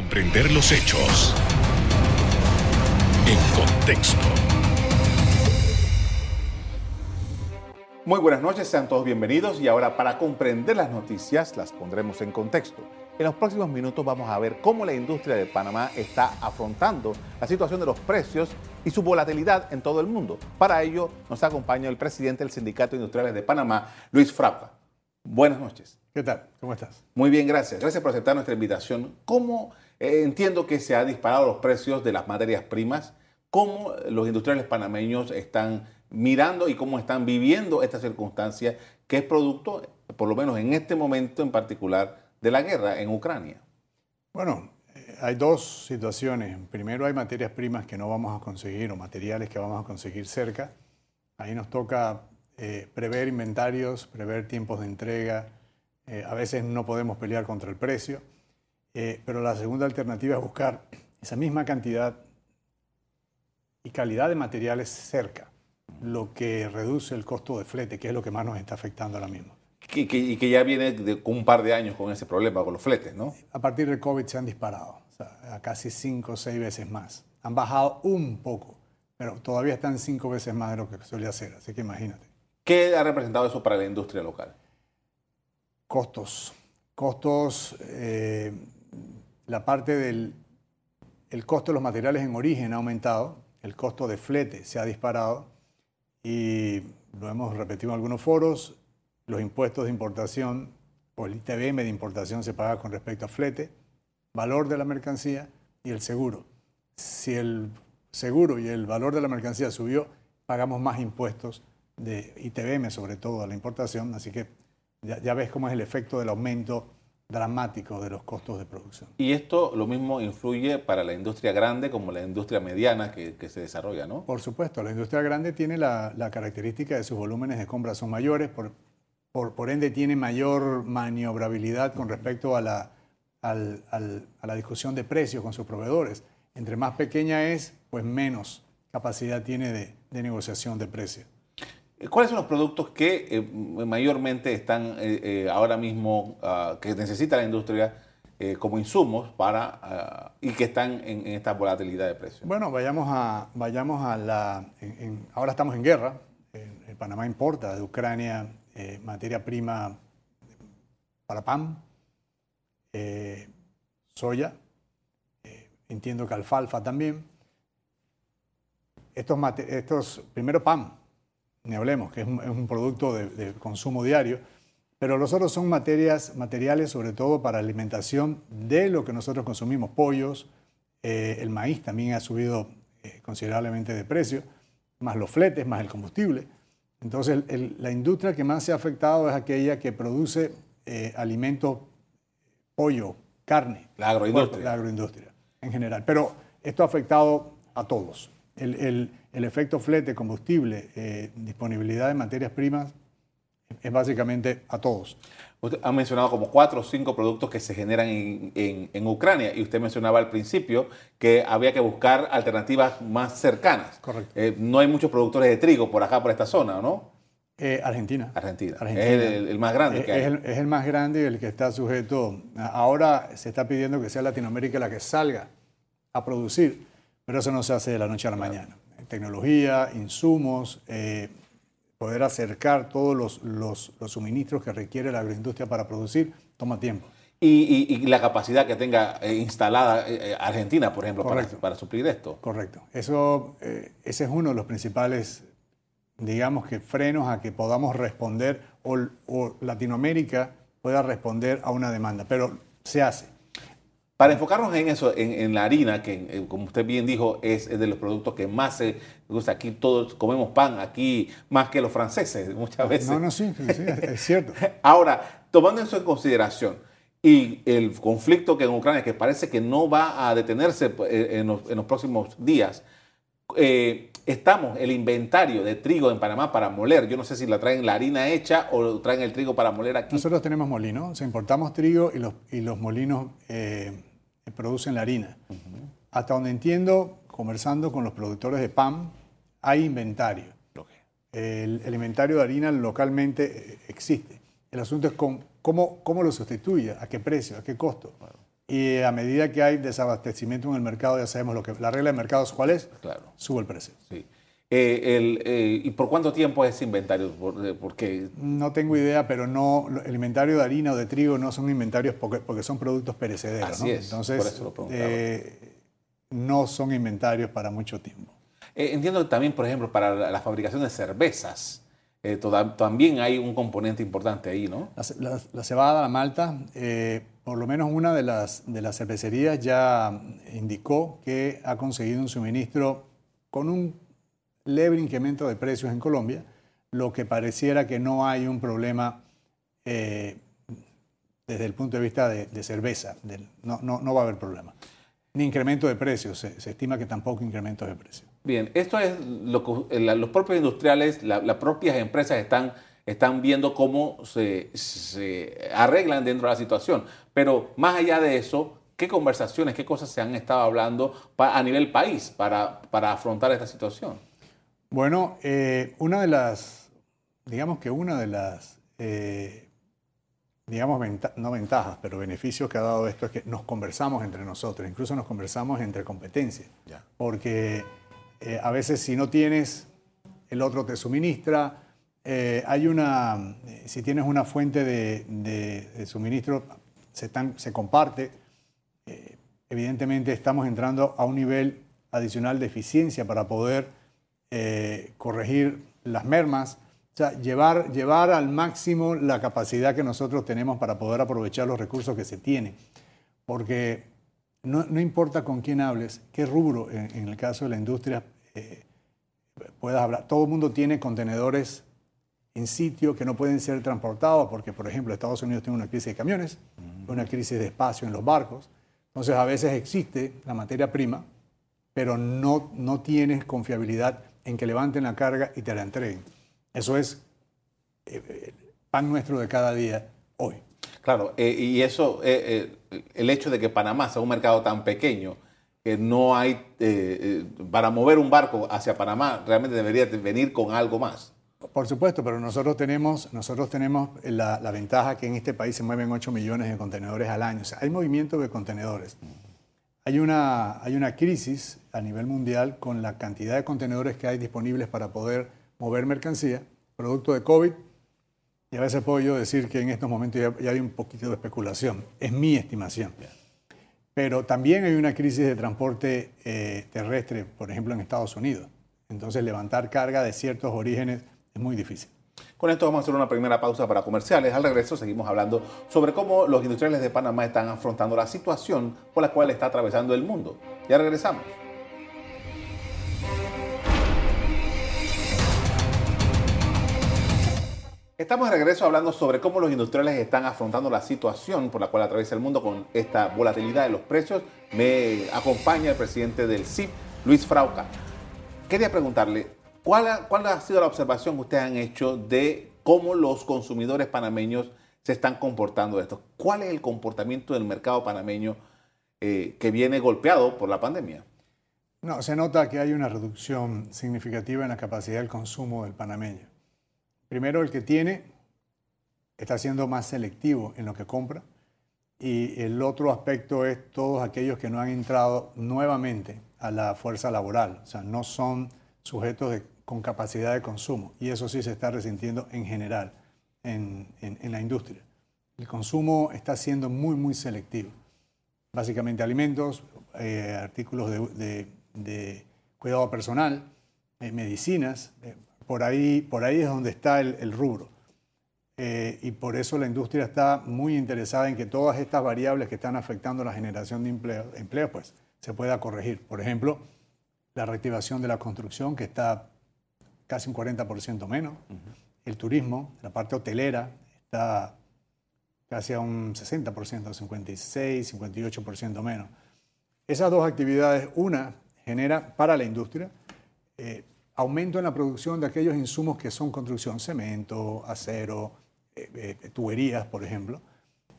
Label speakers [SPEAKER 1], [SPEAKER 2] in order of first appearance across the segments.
[SPEAKER 1] comprender los hechos en contexto.
[SPEAKER 2] Muy buenas noches, sean todos bienvenidos y ahora para comprender las noticias las pondremos en contexto. En los próximos minutos vamos a ver cómo la industria de Panamá está afrontando la situación de los precios y su volatilidad en todo el mundo. Para ello nos acompaña el presidente del Sindicato de Industriales de Panamá, Luis Frapa. Buenas noches.
[SPEAKER 3] ¿Qué tal? ¿Cómo estás?
[SPEAKER 2] Muy bien, gracias. Gracias por aceptar nuestra invitación. ¿Cómo eh, entiendo que se han disparado los precios de las materias primas? ¿Cómo los industriales panameños están mirando y cómo están viviendo esta circunstancia que es producto, por lo menos en este momento en particular, de la guerra en Ucrania?
[SPEAKER 3] Bueno, eh, hay dos situaciones. Primero hay materias primas que no vamos a conseguir o materiales que vamos a conseguir cerca. Ahí nos toca eh, prever inventarios, prever tiempos de entrega, a veces no podemos pelear contra el precio, eh, pero la segunda alternativa es buscar esa misma cantidad y calidad de materiales cerca, lo que reduce el costo de flete, que es lo que más nos está afectando ahora mismo.
[SPEAKER 2] y que ya viene de un par de años con ese problema, con los fletes, ¿no?
[SPEAKER 3] A partir del COVID se han disparado, a casi cinco o seis veces más. Han bajado un poco, pero todavía están cinco veces más de lo que solía ser, así que imagínate.
[SPEAKER 2] ¿Qué ha representado eso para la industria local?
[SPEAKER 3] Costos. Costos, eh, la parte del el costo de los materiales en origen ha aumentado, el costo de flete se ha disparado y lo hemos repetido en algunos foros, los impuestos de importación o el ITBM de importación se paga con respecto a flete, valor de la mercancía y el seguro. Si el seguro y el valor de la mercancía subió, pagamos más impuestos de ITBM, sobre todo a la importación, así que ya, ves cómo es el efecto del aumento dramático de los costos de producción.
[SPEAKER 2] Y esto lo mismo influye para la industria grande como la industria mediana que, se desarrolla, ¿no?
[SPEAKER 3] Por supuesto, la industria grande tiene la, característica de sus volúmenes de compra son mayores, por, por, ende tiene mayor maniobrabilidad con respecto a la, a la discusión de precios con sus proveedores. Entre más pequeña es, pues menos capacidad tiene de, de negociación de precios.
[SPEAKER 2] ¿Cuáles son los productos que eh, mayormente están eh, eh, ahora mismo, ah, que necesita la industria como insumos para, ah, y que están en, esta volatilidad de precios?
[SPEAKER 3] Bueno, vayamos a, vayamos a la... ahora estamos en guerra. Panamá importa de Ucrania materia prima para pan, soya, entiendo que alfalfa también. Estos, estos primero pan, ni hablemos, que es un, producto de, consumo diario, pero los otros son materias, materiales sobre todo para alimentación de lo que nosotros consumimos, pollos, eh, el maíz también ha subido eh, considerablemente de precio, más los fletes, más el combustible. Entonces la industria que más se ha afectado es aquella que produce eh, alimentos, pollo, carne.
[SPEAKER 2] La agroindustria.
[SPEAKER 3] La agroindustria en general. Pero esto ha afectado a todos. El, el efecto flete, combustible, eh, disponibilidad de materias primas, es básicamente a todos.
[SPEAKER 2] Usted ha mencionado como cuatro o cinco productos que se generan en, Ucrania y usted mencionaba al principio que había que buscar alternativas más cercanas.
[SPEAKER 3] Correcto.
[SPEAKER 2] Eh, no hay muchos productores de trigo por acá, por esta zona, ¿no?
[SPEAKER 3] Eh, Argentina.
[SPEAKER 2] Argentina. Es el, más grande que hay.
[SPEAKER 3] Es el, es el, más grande y el que está sujeto. Ahora se está pidiendo que sea Latinoamérica la que salga a producir, pero eso no se hace de la noche a la mañana tecnología, insumos, eh, poder acercar todos los, los, suministros que requiere la agroindustria para producir, toma tiempo.
[SPEAKER 2] Y, la capacidad que tenga eh, instalada eh, Argentina, por ejemplo, para, para, suplir esto.
[SPEAKER 3] Correcto. Eso, ese es uno de los principales, digamos que frenos a que podamos responder o, o Latinoamérica pueda responder a una demanda, pero se hace.
[SPEAKER 2] Para enfocarnos en eso, en, la harina, que eh, como usted bien dijo, es, de los productos que más se gusta. Aquí todos comemos pan, aquí más que los franceses muchas veces.
[SPEAKER 3] No, no, sí, sí, es cierto.
[SPEAKER 2] Ahora, tomando eso en consideración y el conflicto que en Ucrania, que parece que no va a detenerse eh, en los, próximos días, eh, estamos el inventario de trigo en Panamá para moler. Yo no sé si la traen la harina hecha o traen el trigo para moler aquí.
[SPEAKER 3] Nosotros tenemos molinos, importamos trigo y los, y los molinos producen la harina. Hasta donde entiendo, conversando con los productores de pan, hay inventario. El, inventario de harina localmente eh, existe. El asunto es cómo, cómo lo sustituye, a qué precio, a qué costo. y a medida que hay desabastecimiento en el mercado, ya sabemos lo que la regla de mercado es cuál es,
[SPEAKER 2] claro.
[SPEAKER 3] sube el precio.
[SPEAKER 2] Sí. Eh, el, eh, ¿Y por cuánto tiempo es ese inventario? Eh, porque...
[SPEAKER 3] No tengo idea, pero no el inventario de harina o de trigo no son inventarios porque, porque son productos perecederos.
[SPEAKER 2] Así es,
[SPEAKER 3] Entonces,
[SPEAKER 2] por eso lo
[SPEAKER 3] no son inventarios para mucho tiempo.
[SPEAKER 2] entiendo que también, por ejemplo, para la fabricación de cervezas, también hay un componente importante ahí, ¿no?
[SPEAKER 3] La, la, cebada, la malta, por lo menos una de las, de las cervecerías ya indicó que ha conseguido un suministro con un leve incremento de precios en Colombia, lo que pareciera que no hay un problema eh, desde el punto de vista de, cerveza. no, no, no, va a haber problema. Ni incremento de precios, se, estima que tampoco incrementos de precios.
[SPEAKER 2] Bien, esto es lo que los propios industriales, las propias empresas están, están viendo cómo se, se arreglan dentro de la situación. Pero más allá de eso, ¿qué conversaciones, qué cosas se han estado hablando a nivel país para, para afrontar esta situación?
[SPEAKER 3] Bueno, eh, una de las, digamos que una de las, eh, digamos, no ventajas, pero beneficios que ha dado esto es que nos conversamos entre nosotros, incluso nos conversamos entre competencias. Porque eh, a veces si no tienes, el otro te suministra. hay una, si tienes una fuente de, suministro, se, se comparte. evidentemente estamos entrando a un nivel adicional de eficiencia para poder eh, corregir las mermas, o sea, llevar, llevar al máximo la capacidad que nosotros tenemos para poder aprovechar los recursos que se tienen. Porque no, importa con quién hables, qué rubro, en, el caso de la industria, eh, puedas hablar. Todo el mundo tiene contenedores en sitio que no pueden ser transportados porque, por ejemplo, Estados Unidos tiene una crisis de camiones, una crisis de espacio en los barcos. Entonces, a veces existe la materia prima, pero no, no tienes confiabilidad en que levanten la carga y te la entreguen. Eso es eh, eh, pan nuestro de cada día hoy.
[SPEAKER 2] Claro, eh, y eso, el hecho de que Panamá sea un mercado tan pequeño, que no hay, para mover un barco hacia Panamá, realmente debería venir con algo más.
[SPEAKER 3] Por supuesto, pero nosotros tenemos, nosotros tenemos la, ventaja que en este país se mueven 8 millones de contenedores al año. O sea, hay movimiento de contenedores. Hay una, hay una crisis a nivel mundial con la cantidad de contenedores que hay disponibles para poder mover mercancía, producto de COVID. Y a veces puedo yo decir que en estos momentos ya, hay un poquito de especulación. Es mi estimación. Pero también hay una crisis de transporte eh, terrestre, por ejemplo, en Estados Unidos. Entonces, levantar carga de ciertos orígenes es muy difícil.
[SPEAKER 2] Con esto vamos a hacer una primera pausa para comerciales. Al regreso seguimos hablando sobre cómo los industriales de Panamá están afrontando la situación por la cual está atravesando el mundo. Ya regresamos. Estamos de regreso hablando sobre cómo los industriales están afrontando la situación por la cual atraviesa el mundo con esta volatilidad de los precios. Me acompaña el presidente del CIP, Luis Frauca. Quería preguntarle, ¿Cuál ha, sido la observación que ustedes han hecho de cómo los consumidores panameños se están comportando de esto? ¿Cuál es el comportamiento del mercado panameño eh, que viene golpeado por la pandemia?
[SPEAKER 3] No, se nota que hay una reducción significativa en la capacidad del consumo del panameño. Primero, el que tiene está siendo más selectivo en lo que compra y el otro aspecto es todos aquellos que no han entrado nuevamente a la fuerza laboral, o sea, no son sujetos con capacidad de consumo. Y eso sí se está resintiendo en general en, la industria. El consumo está siendo muy, muy selectivo. Básicamente alimentos, eh, artículos de, cuidado personal, eh, medicinas. Eh, por, ahí, por ahí es donde está el, rubro. y por eso la industria está muy interesada en que todas estas variables que están afectando la generación de empleo, empleo pues, se pueda corregir. Por ejemplo, la reactivación de la construcción, que está casi un 40% menos, el turismo, la parte hotelera, está casi a un 60%, 56, 58% menos. Esas dos actividades, una genera para la industria eh, aumento en la producción de aquellos insumos que son construcción, cemento, acero, eh, eh, tuberías, por ejemplo,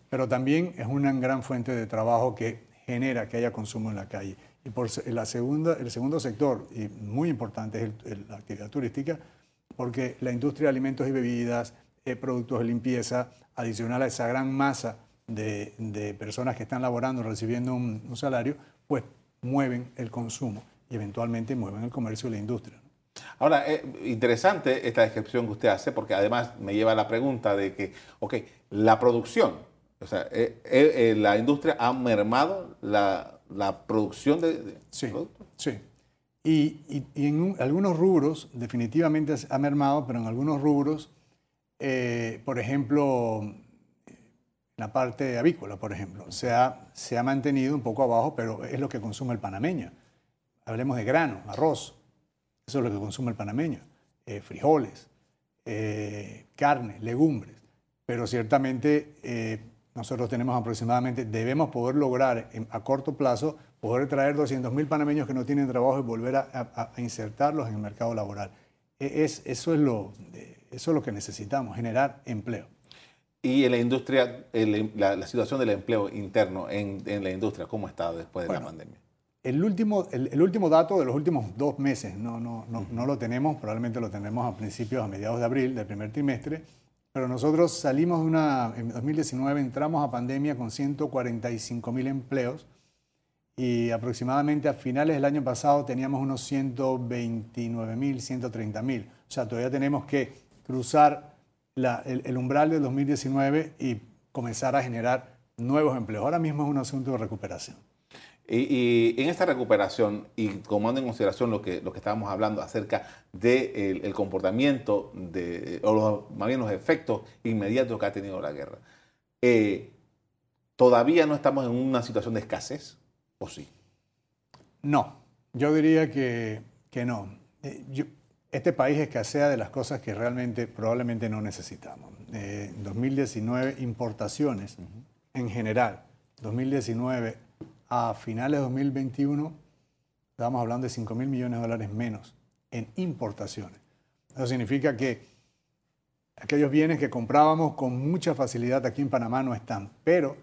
[SPEAKER 3] pero también es una gran fuente de trabajo que genera que haya consumo en la calle. Y por la segunda, el segundo sector, y muy importante, es la actividad turística, porque la industria de alimentos y bebidas, eh, productos de limpieza, adicional a esa gran masa de, personas que están laborando, recibiendo un, salario, pues mueven el consumo y eventualmente mueven el comercio y la industria.
[SPEAKER 2] Ahora, eh, interesante esta descripción que usted hace, porque además me lleva a la pregunta de que, ok, la producción, o sea, eh, eh, la industria ha mermado la, producción de,
[SPEAKER 3] sí, productos. Sí. Y, en algunos rubros definitivamente ha mermado, pero en algunos rubros, por ejemplo, la parte avícola, por ejemplo, se ha, se ha mantenido un poco abajo, pero es lo que consume el panameño. Hablemos de grano, arroz, eso es lo que consume el panameño, eh, frijoles, eh, carne, legumbres. Pero ciertamente eh, nosotros tenemos aproximadamente, debemos poder lograr a corto plazo, poder traer 200.000 panameños que no tienen trabajo y volver a, insertarlos en el mercado laboral. E, es, eso, es lo, eso es lo que necesitamos, generar empleo.
[SPEAKER 2] Y en la industria, la, situación del empleo interno en, la industria, ¿cómo está después de la pandemia?
[SPEAKER 3] El último, el, último dato de los últimos dos meses, no, no, no, no, lo tenemos, probablemente lo tenemos a principios, a mediados de abril del primer trimestre, pero nosotros salimos de una, en 2019 entramos a pandemia con 145 mil empleos y aproximadamente a finales del año pasado teníamos unos 129 mil, 130 mil. O sea, todavía tenemos que cruzar el, umbral del 2019 y comenzar a generar nuevos empleos. Ahora mismo es un asunto de recuperación.
[SPEAKER 2] Y, en esta recuperación, y tomando en consideración lo que, lo que estábamos hablando acerca del de el comportamiento, de, o los, más bien los efectos inmediatos que ha tenido la guerra, eh, ¿todavía no estamos en una situación de escasez o sí?
[SPEAKER 3] No, yo diría que, que no. Eh, yo, este país escasea de las cosas que realmente probablemente no necesitamos. Eh, en 2019, importaciones en general. 2019 a finales de 2021, estamos hablando de 5 mil millones de dólares menos en importaciones. Eso significa que aquellos bienes que comprábamos con mucha facilidad aquí en Panamá no están, pero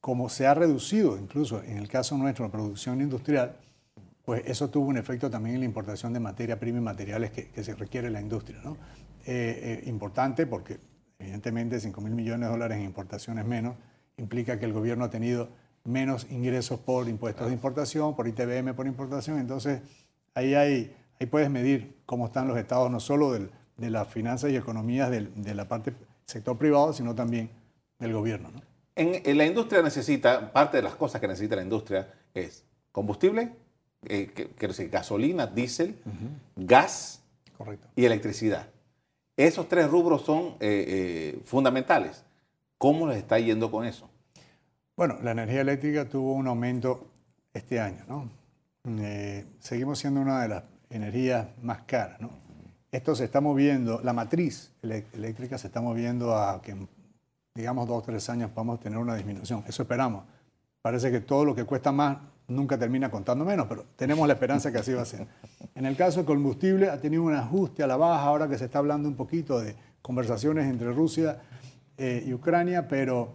[SPEAKER 3] como se ha reducido, incluso en el caso nuestro, la producción industrial, pues eso tuvo un efecto también en la importación de materia prima y materiales que, se requiere en la industria. ¿no? Eh, eh, importante porque evidentemente 5 mil millones de dólares en importaciones menos implica que el gobierno ha tenido menos ingresos por impuestos de importación, por ITBM por importación, entonces ahí, hay, ahí puedes medir cómo están los estados no solo de las finanzas y economías de la parte sector privado, sino también del gobierno. ¿no?
[SPEAKER 2] En, la industria necesita, parte de las cosas que necesita la industria es combustible, eh, quiero decir, gasolina, diésel, gas y electricidad. Esos tres rubros son eh, eh, fundamentales. ¿Cómo les está yendo con eso?
[SPEAKER 3] Bueno, la energía eléctrica tuvo un aumento este año, ¿no? seguimos siendo una de las energías más caras, ¿no? Esto se está moviendo, la matriz eléctrica se está moviendo a que, digamos, dos o tres años vamos a tener una disminución. Eso esperamos. Parece que todo lo que cuesta más nunca termina contando menos, pero tenemos la esperanza que así va a ser. En el caso del combustible ha tenido un ajuste a la baja, ahora que se está hablando un poquito de conversaciones entre Rusia eh, y Ucrania, pero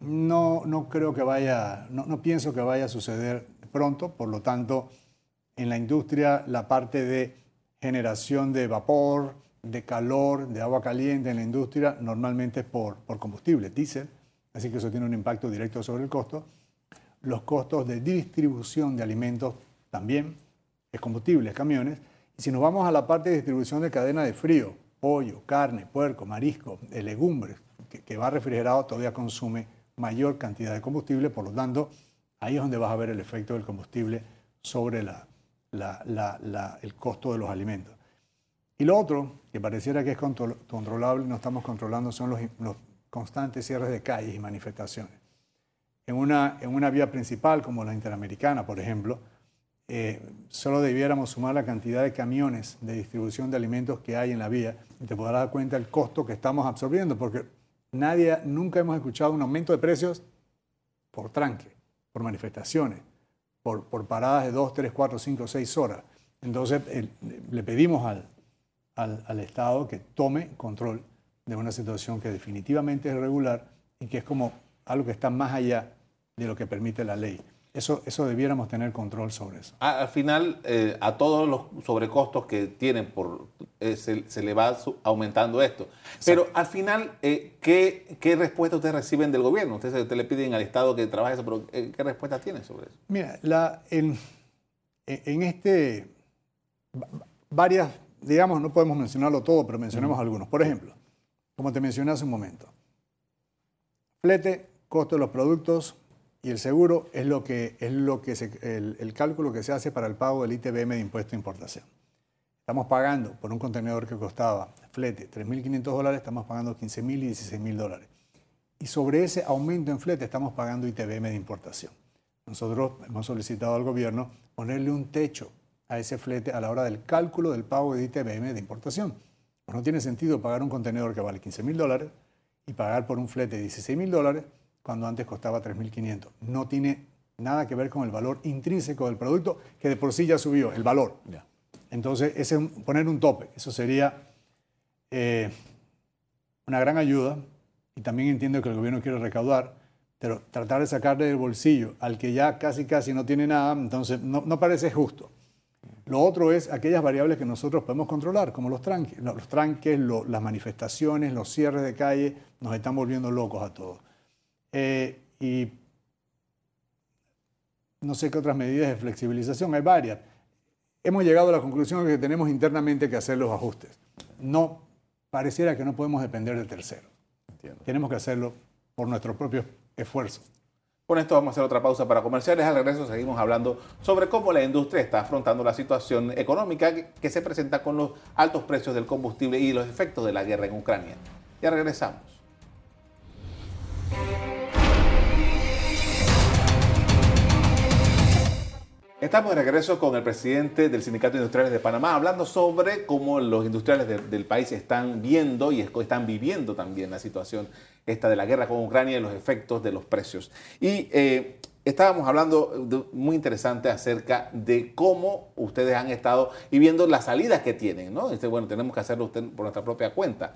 [SPEAKER 3] no, no creo que vaya, no, no pienso que vaya a suceder pronto, por lo tanto, en la industria la parte de generación de vapor, de calor, de agua caliente en la industria, normalmente es por, por combustible, diésel, así que eso tiene un impacto directo sobre el costo. Los costos de distribución de alimentos también, es combustible, camiones. Y si nos vamos a la parte de distribución de cadena de frío, pollo, carne, puerco, marisco, de legumbres, que, va refrigerado, todavía consume mayor cantidad de combustible, por lo tanto, ahí es donde vas a ver el efecto del combustible sobre el costo de los alimentos. Y lo otro, que pareciera que es controlable, no estamos controlando, son los constantes cierres de calles y manifestaciones en una, en una vía principal como la Interamericana, por ejemplo, eh, solo debiéramos sumar la cantidad de camiones de distribución de alimentos que hay en la vía y te podrás dar cuenta del costo que estamos absorbiendo, porque nadie, nunca hemos escuchado un aumento de precios por tranque, por manifestaciones, por, por paradas de 2, 3, 4, 5, 6 horas. Entonces le pedimos al, al, al Estado que tome control de una situación que definitivamente es irregular y que es como algo que está más allá de lo que permite la ley. Eso, eso debiéramos tener control sobre eso.
[SPEAKER 2] al final, eh, a todos los sobrecostos que tienen por eh, se, le va aumentando esto. Pero al final, eh, ¿qué, ¿qué, respuesta ustedes reciben del gobierno? Ustedes, le piden al Estado que trabaje eso, pero ¿qué respuesta tienen sobre eso?
[SPEAKER 3] Mira, la, en, en este, varias, digamos, no podemos mencionarlo todo, pero mencionemos algunos. Por ejemplo, como te mencioné hace un momento, flete, costo de los productos, y el seguro es lo que es lo que el, cálculo que se hace para el pago del ITBM de impuesto de importación. Estamos pagando por un contenedor que costaba flete 3.500 dólares, estamos pagando 15.000 y 16.000 dólares. Y sobre ese aumento en flete estamos pagando ITBM de importación. Nosotros hemos solicitado al gobierno ponerle un techo a ese flete a la hora del cálculo del pago de ITBM de importación. Pues no tiene sentido pagar un contenedor que vale 15.000 dólares y pagar por un flete de 16.000 dólares cuando antes costaba 3.500. No tiene nada que ver con el valor intrínseco del producto, que de por sí ya subió, el valor. Entonces, ese, poner un tope, eso sería eh, una gran ayuda. Y también entiendo que el gobierno quiere recaudar, pero tratar de sacarle del bolsillo al que ya casi casi no tiene nada, entonces no, parece justo. Lo otro es aquellas variables que nosotros podemos controlar, como los tranques. Los tranques, las manifestaciones, los cierres de calle, nos están volviendo locos a todos. Eh, y no sé qué otras medidas de flexibilización, hay varias. Hemos llegado a la conclusión de que tenemos internamente que hacer los ajustes. No, pareciera que no podemos depender de terceros. Tenemos que hacerlo por nuestro propio esfuerzo.
[SPEAKER 2] Con esto vamos a hacer otra pausa para comerciales. Al regreso seguimos hablando sobre cómo la industria está afrontando la situación económica que se presenta con los altos precios del combustible y los efectos de la guerra en Ucrania. Ya regresamos. Estamos de regreso con el presidente del Sindicato de Industriales de Panamá, hablando sobre cómo los industriales del país están viendo y están viviendo también la situación esta de la guerra con Ucrania y los efectos de los precios. Y eh, estábamos hablando muy interesante acerca de cómo ustedes han estado y viendo las salidas que tienen, ¿no? Este, bueno, tenemos que hacerlo por nuestra propia cuenta.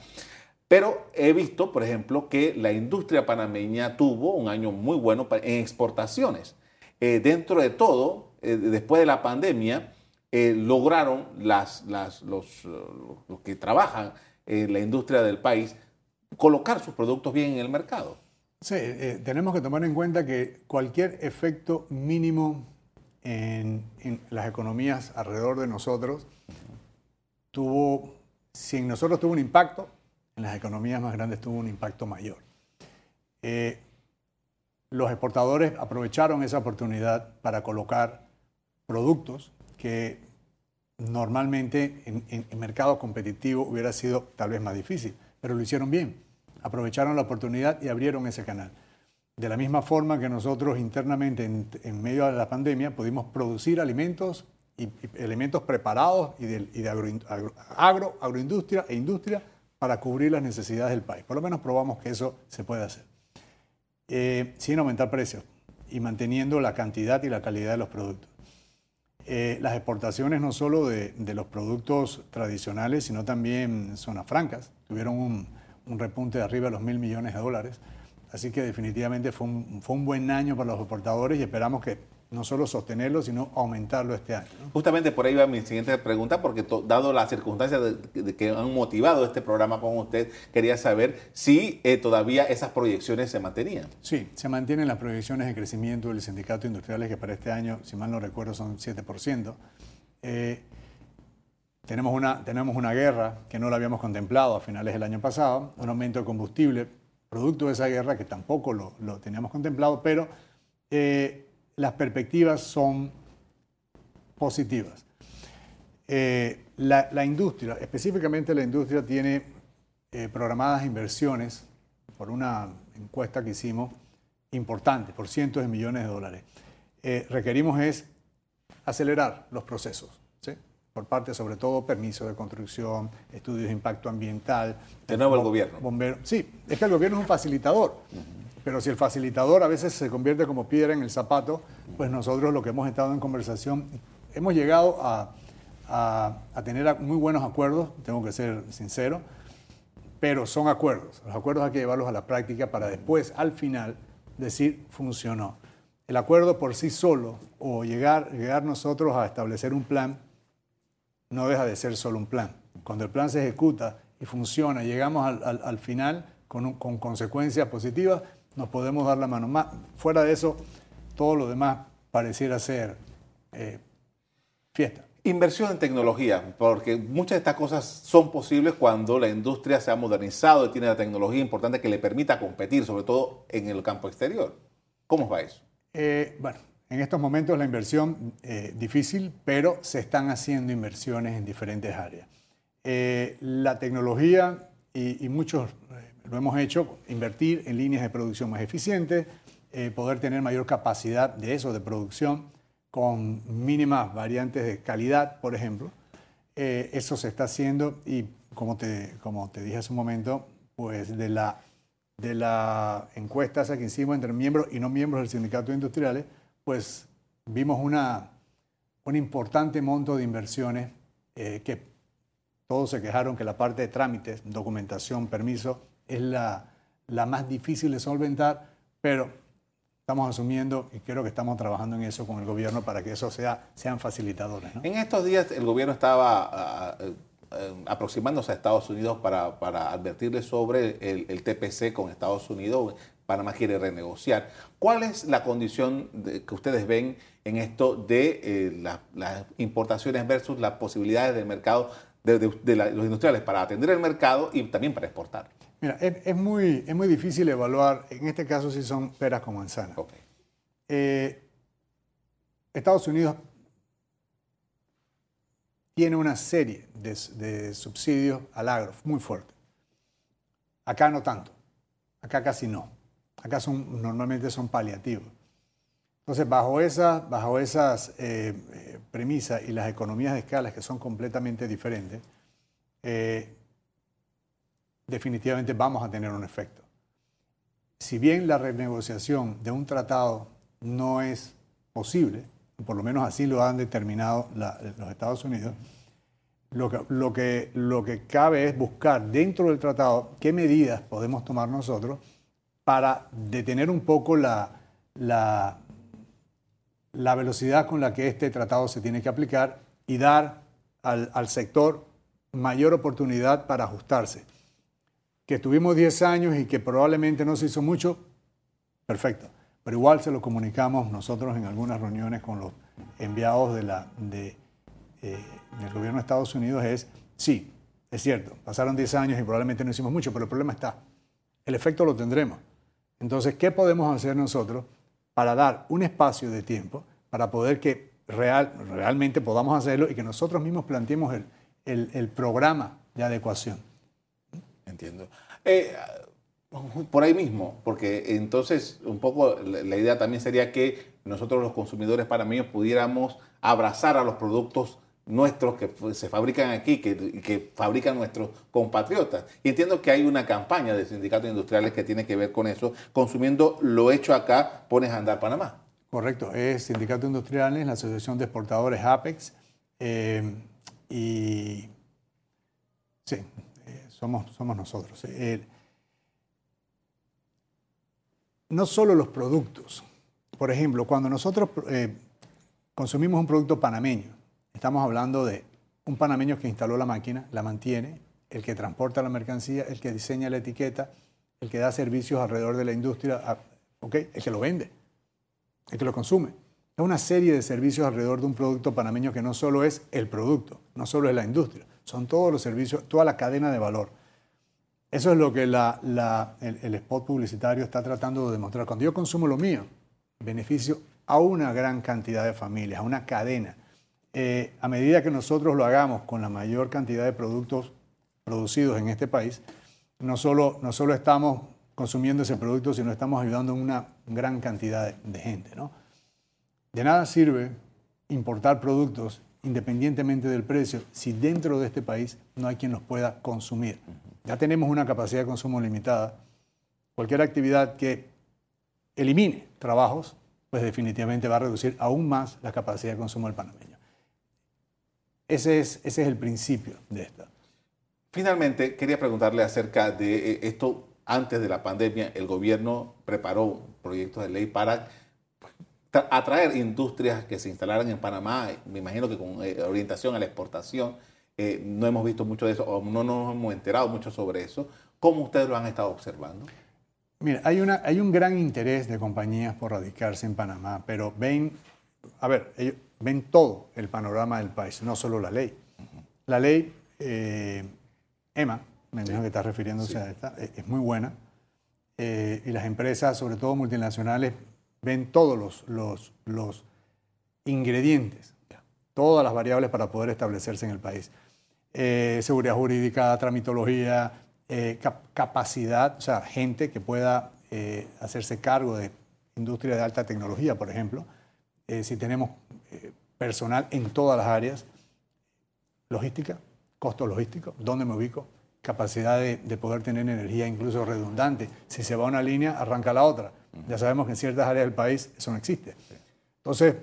[SPEAKER 2] Pero he visto, por ejemplo, que la industria panameña tuvo un año muy bueno en exportaciones. Eh, dentro de todo, eh, después de la pandemia, eh, lograron las, las, los, los, que trabajan en la industria del país colocar sus productos bien en el mercado.
[SPEAKER 3] Sí, eh, tenemos que tomar en cuenta que cualquier efecto mínimo en, las economías alrededor de nosotros tuvo, si en nosotros tuvo un impacto, en las economías más grandes tuvo un impacto mayor. los exportadores aprovecharon esa oportunidad para colocar productos que normalmente en, mercado competitivo hubiera sido tal vez más difícil, pero lo hicieron bien. Aprovecharon la oportunidad y abrieron ese canal. De la misma forma que nosotros internamente en, medio de la pandemia pudimos producir alimentos y, elementos preparados y de, agro, agroindustria e industria para cubrir las necesidades del país. Por lo menos probamos que eso se puede hacer. Eh, sin aumentar precios y manteniendo la cantidad y la calidad de los productos. Eh, las exportaciones no solo de, los productos tradicionales, sino también zonas francas. Tuvieron un, repunte de arriba de los mil millones de dólares. Así que definitivamente fue un, fue un buen año para los exportadores y esperamos que no solo sostenerlo, sino aumentarlo este año.
[SPEAKER 2] Justamente por ahí va mi siguiente pregunta, porque dado las circunstancias de, que han motivado este programa con usted, quería saber si eh, todavía esas proyecciones se mantenían.
[SPEAKER 3] Sí, se mantienen las proyecciones de crecimiento del sindicato industriales, que para este año, si mal no recuerdo, son 7%. Eh, tenemos, una, tenemos una guerra que no la habíamos contemplado a finales del año pasado, un aumento de combustible, producto de esa guerra que tampoco lo, teníamos contemplado, pero... Eh, las perspectivas son positivas. Eh, la, industria, específicamente la industria, tiene eh, programadas inversiones por una encuesta que hicimos importante, por cientos de millones de dólares. Eh, requerimos es acelerar los procesos, por parte sobre todo permisos de construcción, estudios de impacto ambiental.
[SPEAKER 2] De nuevo el gobierno.
[SPEAKER 3] Bombero. Sí, es que el gobierno es un facilitador. Pero si el facilitador a veces se convierte como piedra en el zapato, pues nosotros lo que hemos estado en conversación, hemos llegado a, tener muy buenos acuerdos, tengo que ser sincero, pero son acuerdos. Los acuerdos hay que llevarlos a la práctica para después, al final, decir funcionó. El acuerdo por sí solo o llegar, llegar nosotros a establecer un plan no deja de ser solo un plan. Cuando el plan se ejecuta y funciona, llegamos al, final con, con, consecuencias positivas, nos podemos dar la mano. Más, fuera de eso, todo lo demás pareciera ser eh, fiesta.
[SPEAKER 2] Inversión en tecnología, porque muchas de estas cosas son posibles cuando la industria se ha modernizado y tiene la tecnología importante que le permita competir, sobre todo en el campo exterior. ¿Cómo va eso?
[SPEAKER 3] Eh, bueno, en estos momentos la inversión eh, difícil, pero se están haciendo inversiones en diferentes áreas. Eh, la tecnología, y, muchos lo hemos hecho, invertir en líneas de producción más eficientes, poder tener mayor capacidad de eso, de producción con mínimas variantes de calidad, por ejemplo. Eh, eso se está haciendo y como te, como te dije hace un momento, pues de la, de la encuesta esa que hicimos entre miembros y no miembros del sindicato de industriales, pues vimos una, un importante monto de inversiones eh, que todos se quejaron que la parte de trámites, documentación, permiso, es la, la más difícil de solventar, pero estamos asumiendo y creo que estamos trabajando en eso con el gobierno para que eso sea, sean facilitadores.
[SPEAKER 2] En estos días el gobierno estaba ah, eh, aproximándose a Estados Unidos para, para advertirle sobre el, TPC con Estados Unidos. Panamá quiere renegociar. ¿Cuál es la condición que ustedes ven en esto de eh, las importaciones versus las posibilidades del mercado de, los industriales para atender el mercado y también para exportar?
[SPEAKER 3] Mira, es, muy, es muy difícil evaluar, en este caso si son peras con manzanas. Eh, Estados Unidos tiene una serie de, subsidios al agro muy fuerte. Acá no tanto. Acá casi no. Acá son, normalmente son paliativos. Entonces, bajo, esa, bajo esas eh, eh, premisas y las economías de escala que son completamente diferentes, definitivamente vamos a tener un efecto. Si bien la renegociación de un tratado no es posible, por lo menos así lo han determinado los Estados Unidos, lo que, lo, que, lo que cabe es buscar dentro del tratado qué medidas podemos tomar nosotros para detener un poco la, la, velocidad con la que este tratado se tiene que aplicar y dar al sector mayor oportunidad para ajustarse que estuvimos 10 años y que probablemente no se hizo mucho, perfecto. Pero igual se lo comunicamos nosotros en algunas reuniones con los enviados eh, del gobierno de Estados Unidos, es, sí, es cierto, pasaron 10 años y probablemente no hicimos mucho, pero el problema está. El efecto lo tendremos. Entonces, ¿qué podemos hacer nosotros para dar un espacio de tiempo para poder que real, realmente podamos hacerlo y que nosotros mismos planteemos el programa de adecuación?
[SPEAKER 2] Entiendo. Eh, por ahí mismo, porque entonces un poco la idea también sería que nosotros los consumidores panameños pudiéramos abrazar a los productos nuestros que se fabrican aquí, que, que fabrican nuestros compatriotas. Y entiendo que hay una campaña de sindicatos industriales que tiene que ver con eso, consumiendo lo hecho acá, pones a andar Panamá.
[SPEAKER 3] Correcto, es Sindicato Industriales, la Asociación de Exportadores APEX, eh, y sí, somos, nosotros. Eh, no solo los productos. Por ejemplo, cuando nosotros eh, consumimos un producto panameño, estamos hablando de un panameño que instaló la máquina, la mantiene, el que transporta la mercancía, el que diseña la etiqueta, el que da servicios alrededor de la industria, el que lo vende, el que lo consume. Es una serie de servicios alrededor de un producto panameño que no solo es el producto, no solo es la industria, son todos los servicios, toda la cadena de valor. Eso es lo que el, spot publicitario está tratando de demostrar. Cuando yo consumo lo mío, beneficio a una gran cantidad de familias, a una cadena. Eh, a medida que nosotros lo hagamos con la mayor cantidad de productos producidos en este país, no solo, no solo estamos consumiendo ese producto, sino estamos ayudando a una gran cantidad de, de gente. ¿no? De nada sirve importar productos independientemente del precio, si dentro de este país no hay quien los pueda consumir. Ya tenemos una capacidad de consumo limitada. Cualquier actividad que elimine trabajos, pues definitivamente va a reducir aún más la capacidad de consumo del panameño. Ese es, ese es el principio de esta.
[SPEAKER 2] Finalmente, quería preguntarle acerca de eh, esto. Antes de la pandemia, el gobierno preparó proyectos de ley para atraer industrias que se instalaran en Panamá, me imagino que con eh, orientación a la exportación. eh, no hemos visto mucho de eso o no nos hemos enterado mucho sobre eso. ¿Cómo ustedes lo han estado observando?
[SPEAKER 3] Mira, hay, una, hay un gran interés de compañías por radicarse en Panamá, pero ven, a ver, ellos ven todo el panorama del país, no solo la ley. La ley, eh, EMA, me imagino que está refiriéndose a esta, es, muy buena. Eh, y las empresas, sobre todo multinacionales, ven todos los, los, ingredientes, todas las variables para poder establecerse en el país. Eh, seguridad jurídica, tramitología, eh, capacidad, o sea, gente que pueda eh, hacerse cargo de industria de alta tecnología, por ejemplo. si tenemos personal en todas las áreas, logística, costo logístico, dónde me ubico, capacidad de, de, poder tener energía incluso redundante. Si se va una línea, arranca la otra. Ya sabemos que en ciertas áreas del país eso no existe. Entonces,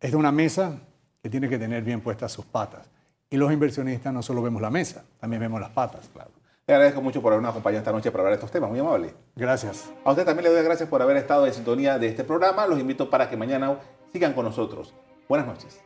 [SPEAKER 3] es de una mesa que tiene que tener bien puestas sus patas. Y los inversionistas no solo vemos la mesa, también vemos las patas, claro.
[SPEAKER 2] Le agradezco mucho por habernos acompañado esta noche para hablar de estos temas, muy amable.
[SPEAKER 3] Gracias.
[SPEAKER 2] A usted también le doy las gracias por haber estado en sintonía de este programa. Los invito para que mañana sigan con nosotros. Buenas noches.